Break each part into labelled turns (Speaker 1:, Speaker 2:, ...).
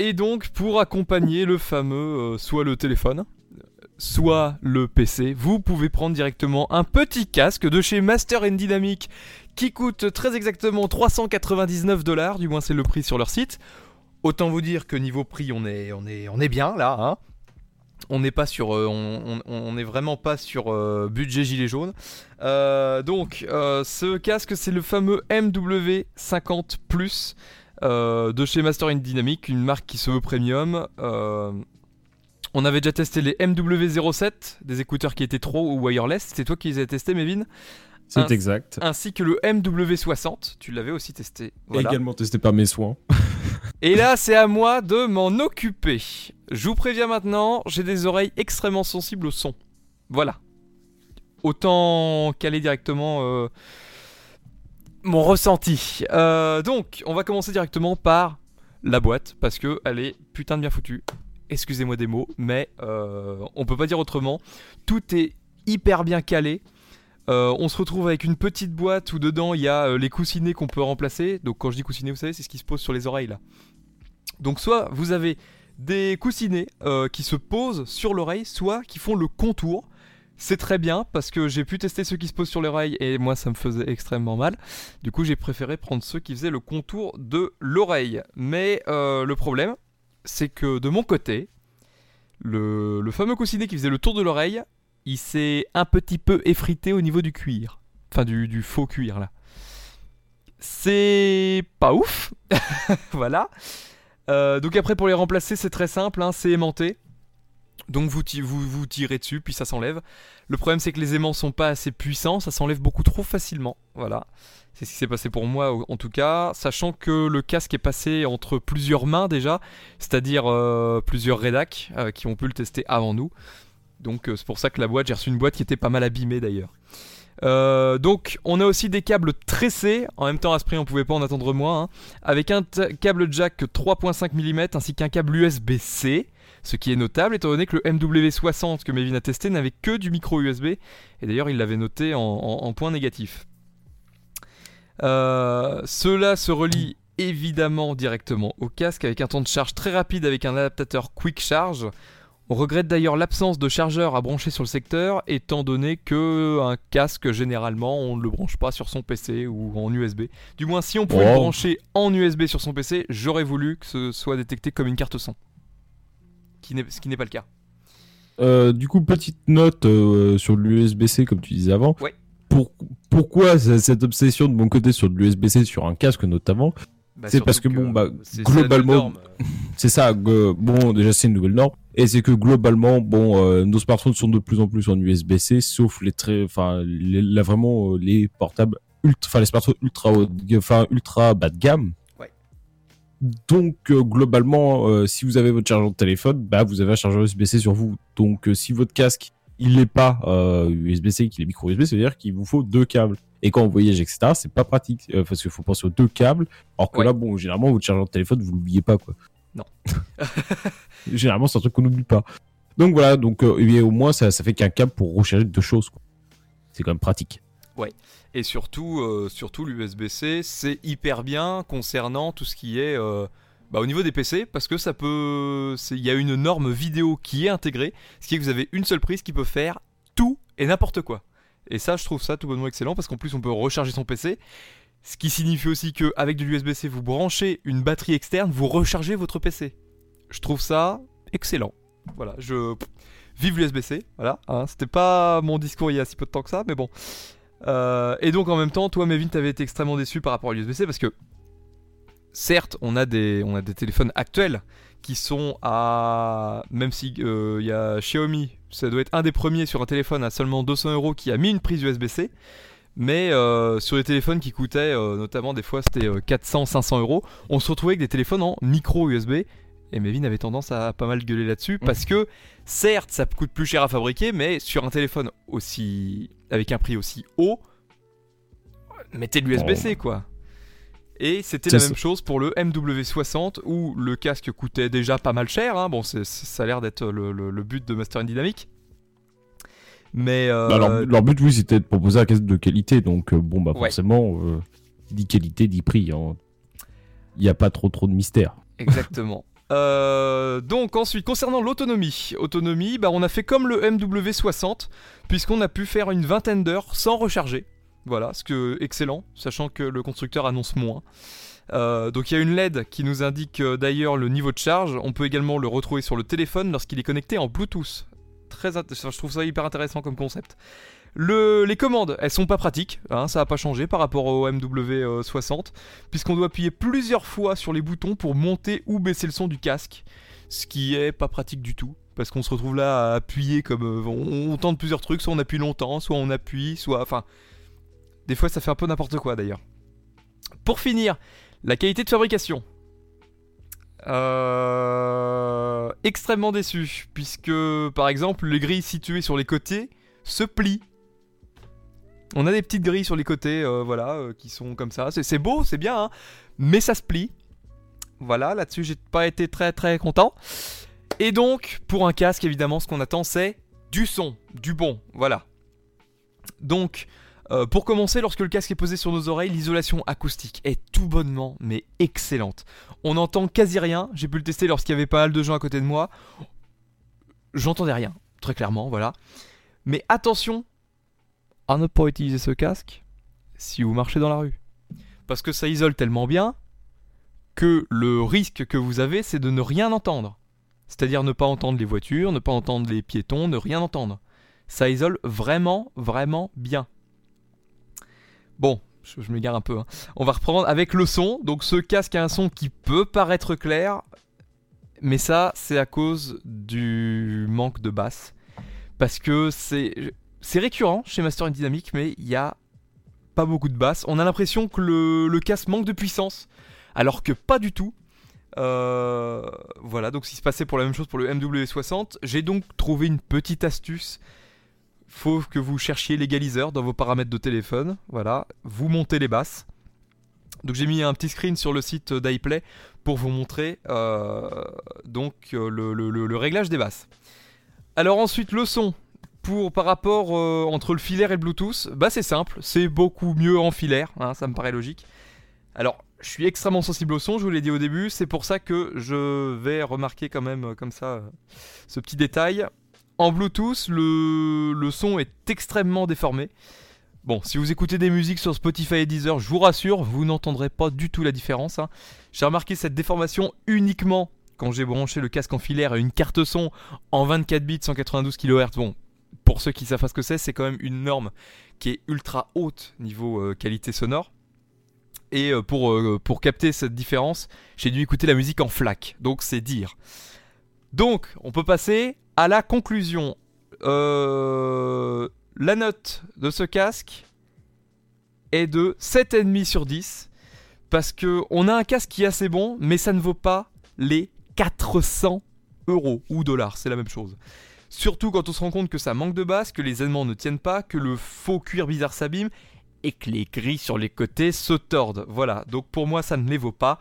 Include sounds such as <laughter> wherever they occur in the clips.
Speaker 1: Et donc, pour accompagner le fameux, euh, soit le téléphone, soit le PC, vous pouvez prendre directement un petit casque de chez Master Dynamic qui coûte très exactement 399 dollars, du moins c'est le prix sur leur site. Autant vous dire que niveau prix, on est, bien là. Hein on n'est pas sur, euh, on, est vraiment pas sur euh, budget gilet jaune. Donc, ce casque, c'est le fameux MW50 Plus de chez Master in Dynamic, une marque qui se veut premium. on avait déjà testé les MW07, des écouteurs qui étaient trop ou wireless. C'est toi qui les as testés, Mévin
Speaker 2: c'est exact.
Speaker 1: Ainsi que le MW60, tu l'avais aussi testé.
Speaker 2: Également testé par mes soins. <laughs>
Speaker 1: Et là, c'est à moi de m'en occuper. Je vous préviens maintenant, j'ai des oreilles extrêmement sensibles au son. Voilà. Autant caler directement euh, mon ressenti. Euh, donc, on va commencer directement par la boîte, parce que elle est putain de bien foutue. Excusez-moi des mots, mais euh, on peut pas dire autrement. Tout est hyper bien calé. Euh, on se retrouve avec une petite boîte où dedans il y a les coussinets qu'on peut remplacer. Donc quand je dis coussinets, vous savez, c'est ce qui se pose sur les oreilles là. Donc soit vous avez des coussinets qui se posent sur l'oreille, soit qui font le contour. C'est très bien parce que j'ai pu tester ceux qui se posent sur l'oreille et moi ça me faisait extrêmement mal. Du coup j'ai préféré prendre ceux qui faisaient le contour de l'oreille. Mais le problème, c'est que de mon côté, le, le fameux coussinet qui faisait le tour de l'oreille, il s'est un petit peu effrité au niveau du cuir. Enfin, du, faux cuir, là. C'est pas ouf. <laughs> voilà. Euh, donc après, pour les remplacer, c'est très simple, hein, c'est aimanté. Donc vous, vous, tirez dessus, puis ça s'enlève. Le problème, c'est que les aimants sont pas assez puissants, ça s'enlève beaucoup trop facilement. Voilà. C'est ce qui s'est passé pour moi, en tout cas. Sachant que le casque est passé entre plusieurs mains déjà, c'est-à-dire euh, plusieurs rédacs euh, qui ont pu le tester avant nous. Donc euh, c'est pour ça que la boîte, j'ai reçu une boîte qui était pas mal abîmée d'ailleurs. Euh, donc on a aussi des câbles tressés, en même temps à ce prix on pouvait pas en attendre moins, hein. avec un câble jack 3.5 mm ainsi qu'un câble USB-C, ce qui est notable étant donné que le MW60 que Mevin a testé n'avait que du micro USB, et d'ailleurs il l'avait noté en, point négatif. Euh, cela se relie évidemment directement au casque avec un temps de charge très rapide avec un adaptateur Quick Charge on regrette d'ailleurs l'absence de chargeur à brancher sur le secteur, étant donné que un casque généralement on ne le branche pas sur son PC ou en USB. Du moins, si on pouvait le brancher en USB sur son PC, j'aurais voulu que ce soit détecté comme une carte son, qui ce qui n'est pas le cas.
Speaker 2: Euh, du coup, petite note euh, sur l'USB-C, comme tu disais avant.
Speaker 1: Ouais.
Speaker 2: pourquoi cette obsession de mon côté sur l'USB-C sur un casque notamment bah, C'est parce que, bon, bah, globalement, c'est ça. <laughs> bon, déjà c'est une nouvelle norme. Et c'est que globalement, bon, euh, nos smartphones sont de plus en plus en USB-C, sauf les très, enfin, là vraiment euh, les portables ultra, enfin les smartphones ultra, enfin ultra bas de gamme.
Speaker 1: Ouais.
Speaker 2: Donc euh, globalement, si vous avez votre chargeur de téléphone, bah vous avez un chargeur USB-C sur vous. Donc si votre casque il n'est pas USB-C, qu'il est micro USB, ça veut dire qu'il vous faut deux câbles. Et quand on voyage, etc., c'est pas pratique parce qu'il faut penser aux deux câbles. Alors que là, bon, généralement, votre chargeur de téléphone, vous l'oubliez pas, quoi.
Speaker 1: Non. <laughs>
Speaker 2: Généralement, c'est un truc qu'on n'oublie pas. Donc voilà, donc euh, au moins ça, ça fait qu'un câble pour recharger deux choses. C'est quand même pratique.
Speaker 1: Ouais. Et surtout, euh, surtout l'USB-C, c'est hyper bien concernant tout ce qui est euh, bah, au niveau des PC, parce que ça peut, il y a une norme vidéo qui est intégrée, ce qui est que vous avez une seule prise qui peut faire tout et n'importe quoi. Et ça, je trouve ça tout bonnement excellent, parce qu'en plus on peut recharger son PC. Ce qui signifie aussi que avec de l'USB-C, vous branchez une batterie externe, vous rechargez votre PC. Je trouve ça excellent. Voilà, je vive l'USB-C. Voilà, hein. c'était pas mon discours il y a si peu de temps que ça, mais bon. Euh, et donc en même temps, toi, Mevin, t'avais été extrêmement déçu par rapport à l'USB-C parce que certes, on a des, téléphones actuels qui sont à, même si euh, il y a Xiaomi, ça doit être un des premiers sur un téléphone à seulement 200 euros qui a mis une prise USB-C. Mais euh, sur les téléphones qui coûtaient, notamment des fois c'était 400-500 euh, euros, on se retrouvait avec des téléphones en micro USB. Et Mevin avait tendance à pas mal gueuler là-dessus parce que certes ça coûte plus cher à fabriquer, mais sur un téléphone aussi avec un prix aussi haut, mettez l'USB-C oh. quoi. Et c'était la même chose pour le MW60 où le casque coûtait déjà pas mal cher. Hein. Bon, ça a l'air d'être le, le, but de Master Dynamic. Mais euh,
Speaker 2: bah, leur, but, oui, c'était de proposer un casque de qualité. Donc, euh, bon, bah forcément, euh, dit qualité, dit prix. Hein. Il n'y a pas trop trop de mystère.
Speaker 1: Exactement. Euh, donc ensuite, concernant l'autonomie, autonomie, bah, on a fait comme le MW60, puisqu'on a pu faire une vingtaine d'heures sans recharger. Voilà, ce que excellent, sachant que le constructeur annonce moins. Euh, donc il y a une LED qui nous indique euh, d'ailleurs le niveau de charge. On peut également le retrouver sur le téléphone lorsqu'il est connecté en Bluetooth. Très je trouve ça hyper intéressant comme concept. Les commandes, elles sont pas pratiques, hein, ça n'a pas changé par rapport au MW60, puisqu'on doit appuyer plusieurs fois sur les boutons pour monter ou baisser le son du casque, ce qui est pas pratique du tout, parce qu'on se retrouve là à appuyer comme euh, on, on, tente plusieurs trucs, soit on appuie longtemps, soit on appuie, soit enfin, des fois ça fait un peu n'importe quoi d'ailleurs. Pour finir, la qualité de fabrication. Euh, extrêmement déçu, puisque par exemple les grilles situées sur les côtés se plient. On a des petites grilles sur les côtés, euh, voilà, euh, qui sont comme ça. C'est beau, c'est bien, hein, mais ça se plie. Voilà, là-dessus j'ai pas été très très content. Et donc, pour un casque, évidemment, ce qu'on attend, c'est du son, du bon, voilà. Donc, euh, pour commencer, lorsque le casque est posé sur nos oreilles, l'isolation acoustique est tout bonnement, mais excellente. On n'entend quasi rien. J'ai pu le tester lorsqu'il y avait pas mal de gens à côté de moi. J'entendais rien, très clairement, voilà. Mais attention à ne pas utiliser ce casque si vous marchez dans la rue. Parce que ça isole tellement bien que le risque que vous avez, c'est de ne rien entendre. C'est-à-dire ne pas entendre les voitures, ne pas entendre les piétons, ne rien entendre. Ça isole vraiment, vraiment bien. Bon, je, m'égare un peu. Hein. On va reprendre avec le son. Donc ce casque a un son qui peut paraître clair, mais ça c'est à cause du manque de basse. Parce que c'est c'est récurrent chez Master Dynamic, mais il y a pas beaucoup de basse. On a l'impression que le, casque manque de puissance, alors que pas du tout. Euh, voilà, donc s'il se passait pour la même chose pour le MW60, j'ai donc trouvé une petite astuce faut que vous cherchiez l'égaliseur dans vos paramètres de téléphone. Voilà, vous montez les basses. Donc j'ai mis un petit screen sur le site d'iPlay pour vous montrer euh, euh, le, réglage des basses. Alors ensuite le son pour par rapport euh, entre le filaire et le Bluetooth, bah c'est simple, c'est beaucoup mieux en filaire, hein, ça me paraît logique. Alors je suis extrêmement sensible au son, je vous l'ai dit au début, c'est pour ça que je vais remarquer quand même comme ça ce petit détail. En Bluetooth, le, son est extrêmement déformé. Bon, si vous écoutez des musiques sur Spotify et Deezer, je vous rassure, vous n'entendrez pas du tout la différence. Hein. J'ai remarqué cette déformation uniquement quand j'ai branché le casque en filaire à une carte son en 24 bits 192 kHz. Bon, pour ceux qui savent pas ce que c'est, c'est quand même une norme qui est ultra haute niveau euh, qualité sonore. Et euh, pour, euh, pour capter cette différence, j'ai dû écouter la musique en FLAC. Donc c'est dire. Donc, on peut passer à la conclusion, la note de ce casque est de 7,5 sur 10. Parce que on a un casque qui est assez bon, mais ça ne vaut pas les 400 euros ou dollars, c'est la même chose. Surtout quand on se rend compte que ça manque de base, que les aimants ne tiennent pas, que le faux cuir bizarre s'abîme et que les grilles sur les côtés se tordent. Voilà, donc pour moi ça ne les vaut pas.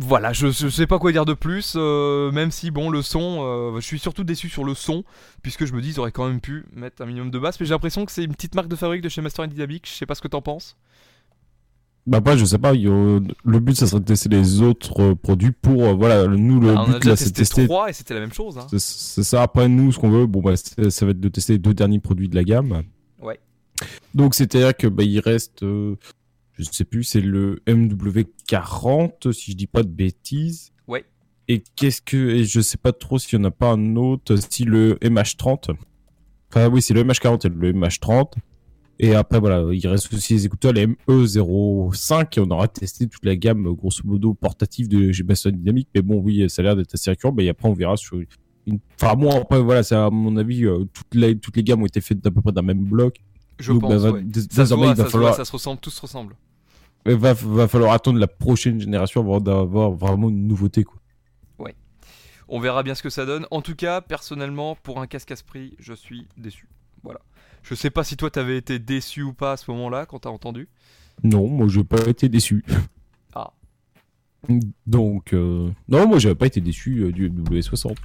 Speaker 1: Voilà, je, je, sais pas quoi dire de plus, euh, même si bon le son, euh, je suis surtout déçu sur le son, puisque je me dis ils auraient quand même pu mettre un minimum de basse, mais j'ai l'impression que c'est une petite marque de fabrique de chez Master Dynamics, je sais pas ce que t'en penses.
Speaker 2: Bah pas, je sais pas, le but ça serait de tester les autres euh, produits pour, voilà, nous le but
Speaker 1: là c'est de tester 3 et c'était la même chose. Hein.
Speaker 2: C'est ça, après nous ce qu'on veut, bon bah ça va être de tester les deux derniers produits de la gamme.
Speaker 1: Ouais.
Speaker 2: Donc c'est-à-dire que bah il reste je sais plus, c'est le MW40, si je dis pas de bêtises.
Speaker 1: Ouais.
Speaker 2: Et qu'est-ce que, et je sais pas trop s'il y en a pas un autre, si le MH30. Enfin, oui, c'est le MH40 et le MH30. Et après, voilà, il reste aussi les écouteurs, les ME05, et on aura testé toute la gamme, grosso modo, portative de G-Basson Dynamic. Mais bon, oui, ça a l'air d'être assez récurrent. Mais après, on verra sur une... Enfin, moi, après, voilà, c'est à mon avis, euh, toutes, les, toutes les gammes ont été faites d'à peu près d'un même bloc.
Speaker 1: Je pense, bah, ça, se voit, ça, falloir... ça se ressemble, tous se ressemblent.
Speaker 2: Il va, falloir attendre la prochaine génération avant d'avoir vraiment une nouveauté. Quoi.
Speaker 1: Ouais. On verra bien ce que ça donne. En tout cas, personnellement, pour un casque à ce prix, je suis déçu. Voilà. Je sais pas si toi t'avais été déçu ou pas à ce moment-là quand t'as entendu.
Speaker 2: Non, moi j'ai pas été déçu.
Speaker 1: Ah.
Speaker 2: Donc, euh, non, moi j'avais pas été déçu euh, du W60.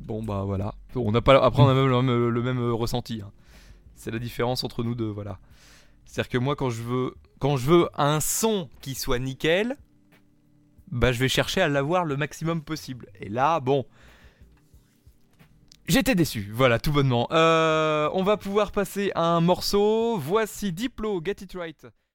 Speaker 1: Bon bah voilà. On n'a pas après on a même le même, euh, ressenti. Hein. C'est la différence entre nous deux, voilà. C'est-à-dire que moi, quand je veux, quand je veux un son qui soit nickel, bah je vais chercher à l'avoir le maximum possible. Et là, bon, J'étais déçu, voilà, tout bonnement. Euh, on va pouvoir passer à un morceau. Voici Diplo, Get It Right.